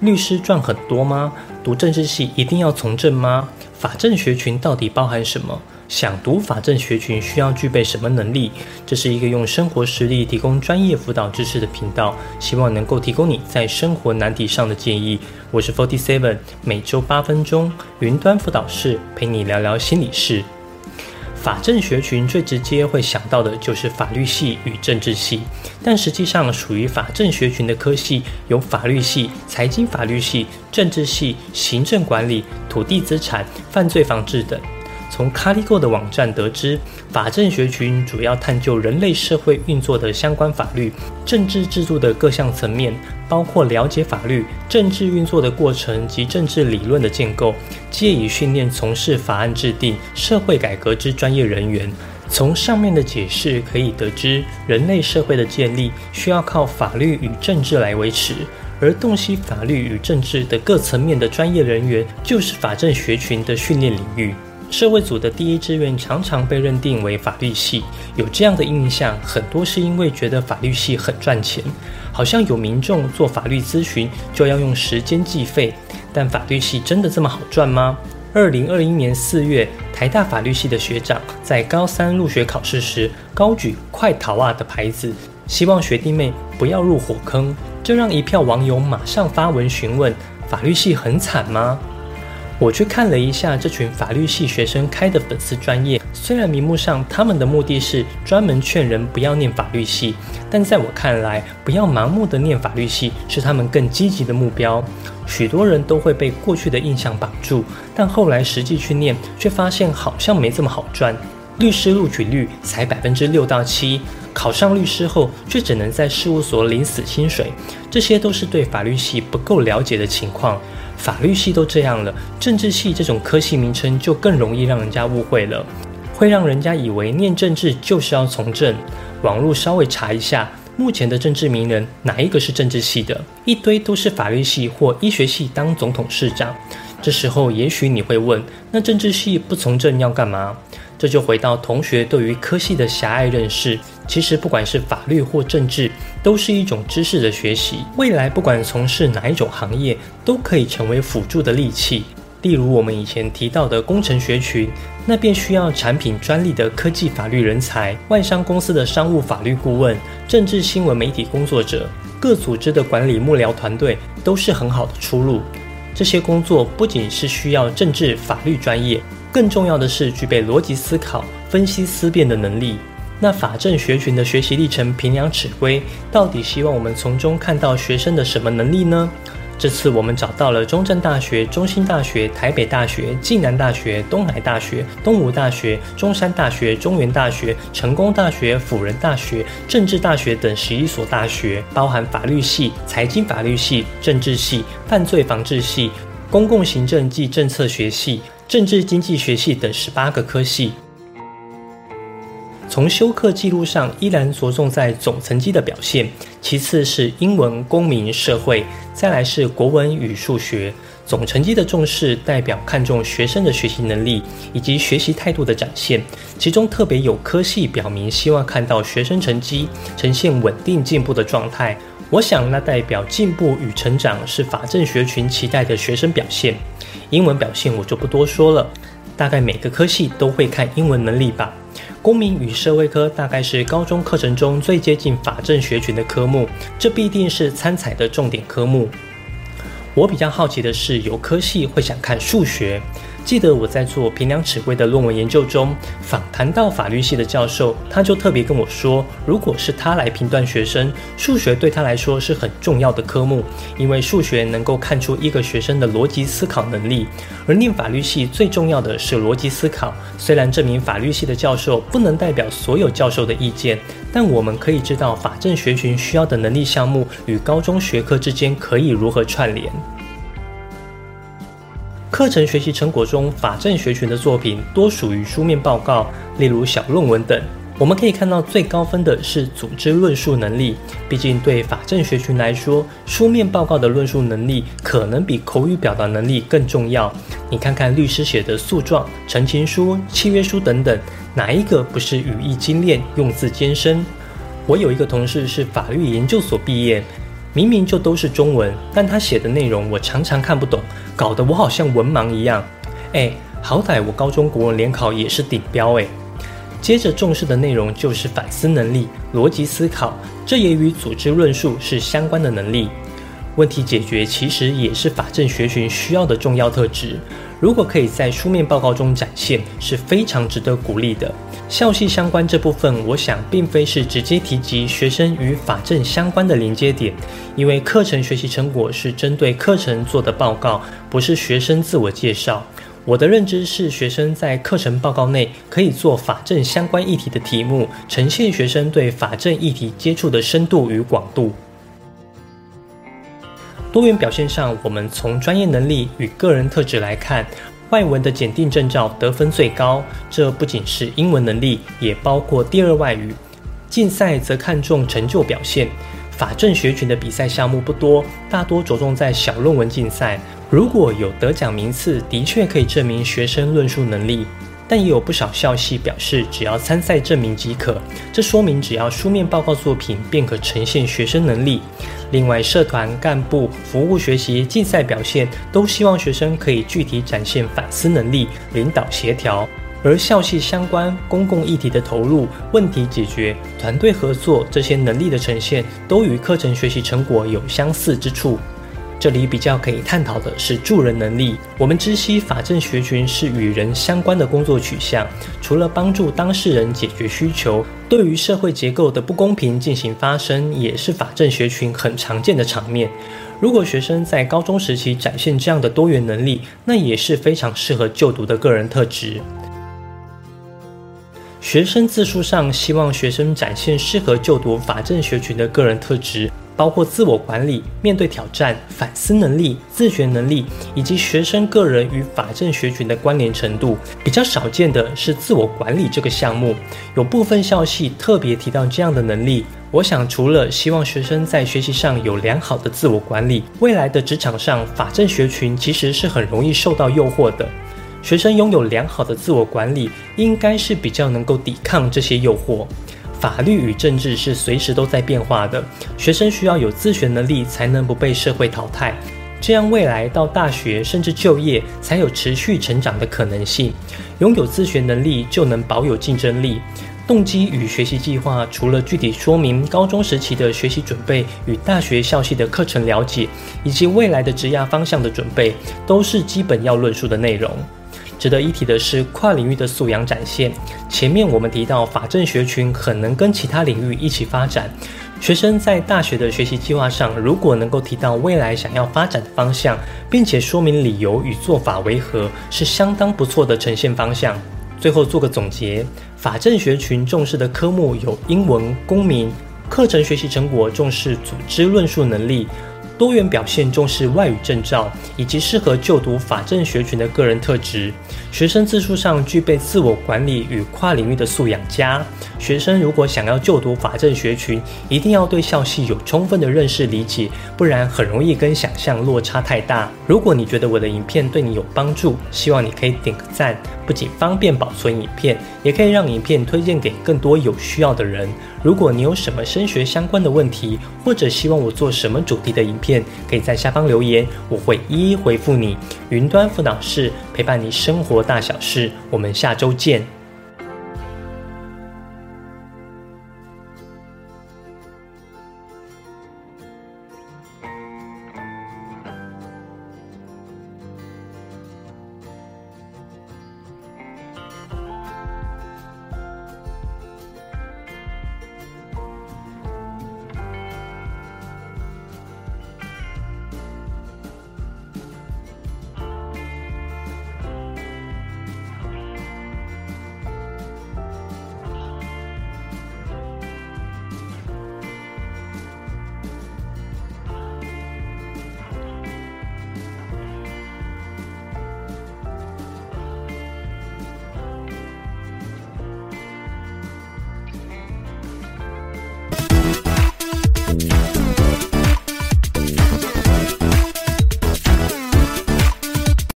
律师赚很多吗？读政治系一定要从政吗？法政学群到底包含什么？想读法政学群需要具备什么能力？这是一个用生活实例提供专业辅导知识的频道，希望能够提供你在生活难题上的建议。我是 Forty Seven，每周八分钟云端辅导室陪你聊聊心理事。法政学群最直接会想到的就是法律系与政治系，但实际上属于法政学群的科系有法律系、财经法律系、政治系、行政管理、土地资产、犯罪防治等。从 Caligo 的网站得知，法政学群主要探究人类社会运作的相关法律、政治制度的各项层面，包括了解法律、政治运作的过程及政治理论的建构，借以训练从事法案制定、社会改革之专业人员。从上面的解释可以得知，人类社会的建立需要靠法律与政治来维持，而洞悉法律与政治的各层面的专业人员，就是法政学群的训练领域。社会组的第一志愿常常被认定为法律系，有这样的印象，很多是因为觉得法律系很赚钱，好像有民众做法律咨询就要用时间计费。但法律系真的这么好赚吗？二零二一年四月，台大法律系的学长在高三入学考试时高举“快逃啊”的牌子，希望学弟妹不要入火坑，这让一票网友马上发文询问：法律系很惨吗？我去看了一下这群法律系学生开的粉丝专业，虽然名目上他们的目的是专门劝人不要念法律系，但在我看来，不要盲目的念法律系是他们更积极的目标。许多人都会被过去的印象绑住，但后来实际去念，却发现好像没这么好赚。律师录取率才百分之六到七，考上律师后却只能在事务所领死薪水，这些都是对法律系不够了解的情况。法律系都这样了，政治系这种科系名称就更容易让人家误会了，会让人家以为念政治就是要从政。网络稍微查一下，目前的政治名人哪一个是政治系的？一堆都是法律系或医学系当总统、市长。这时候也许你会问，那政治系不从政要干嘛？这就回到同学对于科系的狭隘认识。其实不管是法律或政治，都是一种知识的学习。未来不管从事哪一种行业，都可以成为辅助的利器。例如我们以前提到的工程学群，那便需要产品专利的科技法律人才；外商公司的商务法律顾问、政治新闻媒体工作者、各组织的管理幕僚团队，都是很好的出路。这些工作不仅是需要政治法律专业。更重要的是具备逻辑思考、分析思辨的能力。那法政学群的学习历程评量尺规，到底希望我们从中看到学生的什么能力呢？这次我们找到了中正大学、中兴大学、台北大学、暨南大学、东海大学、东吴大学、中山大学、中原大学、成功大学、辅仁大学、政治大学等十一所大学，包含法律系、财经法律系、政治系、犯罪防治系、公共行政及政策学系。政治经济学系等十八个科系，从修课记录上依然着重在总成绩的表现，其次是英文、公民、社会，再来是国文与数学。总成绩的重视代表看重学生的学习能力以及学习态度的展现，其中特别有科系表明希望看到学生成绩呈现稳定进步的状态。我想那代表进步与成长是法政学群期待的学生表现。英文表现我就不多说了，大概每个科系都会看英文能力吧。公民与社会科大概是高中课程中最接近法政学群的科目，这必定是参采的重点科目。我比较好奇的是，有科系会想看数学。记得我在做平量尺规的论文研究中，访谈到法律系的教授，他就特别跟我说，如果是他来评断学生，数学对他来说是很重要的科目，因为数学能够看出一个学生的逻辑思考能力。而念法律系最重要的是逻辑思考。虽然这名法律系的教授不能代表所有教授的意见，但我们可以知道法政学群需要的能力项目与高中学科之间可以如何串联。课程学习成果中，法政学群的作品多属于书面报告，例如小论文等。我们可以看到，最高分的是组织论述能力。毕竟对法政学群来说，书面报告的论述能力可能比口语表达能力更重要。你看看律师写的诉状、陈情书、契约书等等，哪一个不是语义精炼、用字艰深？我有一个同事是法律研究所毕业。明明就都是中文，但他写的内容我常常看不懂，搞得我好像文盲一样。哎，好歹我高中国文联考也是顶标哎。接着重视的内容就是反思能力、逻辑思考，这也与组织论述是相关的能力。问题解决其实也是法政学群需要的重要特质。如果可以在书面报告中展现，是非常值得鼓励的。校系相关这部分，我想并非是直接提及学生与法政相关的连接点，因为课程学习成果是针对课程做的报告，不是学生自我介绍。我的认知是，学生在课程报告内可以做法政相关议题的题目，呈现学生对法政议题接触的深度与广度。多元表现上，我们从专业能力与个人特质来看，外文的检定证照得分最高。这不仅是英文能力，也包括第二外语。竞赛则看重成就表现。法政学群的比赛项目不多，大多着重在小论文竞赛。如果有得奖名次，的确可以证明学生论述能力。但也有不少校系表示，只要参赛证明即可。这说明只要书面报告作品便可呈现学生能力。另外，社团干部、服务学习、竞赛表现都希望学生可以具体展现反思能力、领导协调。而校系相关公共议题的投入、问题解决、团队合作这些能力的呈现，都与课程学习成果有相似之处。这里比较可以探讨的是助人能力。我们知悉法政学群是与人相关的工作取向，除了帮助当事人解决需求，对于社会结构的不公平进行发声，也是法政学群很常见的场面。如果学生在高中时期展现这样的多元能力，那也是非常适合就读的个人特质。学生自述上希望学生展现适合就读法政学群的个人特质。包括自我管理、面对挑战、反思能力、自学能力，以及学生个人与法政学群的关联程度。比较少见的是自我管理这个项目，有部分校系特别提到这样的能力。我想，除了希望学生在学习上有良好的自我管理，未来的职场上，法政学群其实是很容易受到诱惑的。学生拥有良好的自我管理，应该是比较能够抵抗这些诱惑。法律与政治是随时都在变化的，学生需要有自学能力，才能不被社会淘汰。这样未来到大学甚至就业，才有持续成长的可能性。拥有自学能力，就能保有竞争力。动机与学习计划，除了具体说明高中时期的学习准备与大学校系的课程了解，以及未来的职涯方向的准备，都是基本要论述的内容。值得一提的是跨领域的素养展现。前面我们提到法政学群很能跟其他领域一起发展，学生在大学的学习计划上，如果能够提到未来想要发展的方向，并且说明理由与做法为何，是相当不错的呈现方向。最后做个总结，法政学群重视的科目有英文、公民，课程学习成果重视组织论述能力。多元表现重视外语证照，以及适合就读法政学群的个人特质。学生自述上具备自我管理与跨领域的素养佳。学生如果想要就读法政学群，一定要对校系有充分的认识理解，不然很容易跟想象落差太大。如果你觉得我的影片对你有帮助，希望你可以点个赞，不仅方便保存影片，也可以让影片推荐给更多有需要的人。如果你有什么升学相关的问题，或者希望我做什么主题的影片可以在下方留言，我会一一回复你。云端辅导室陪伴你生活大小事，我们下周见。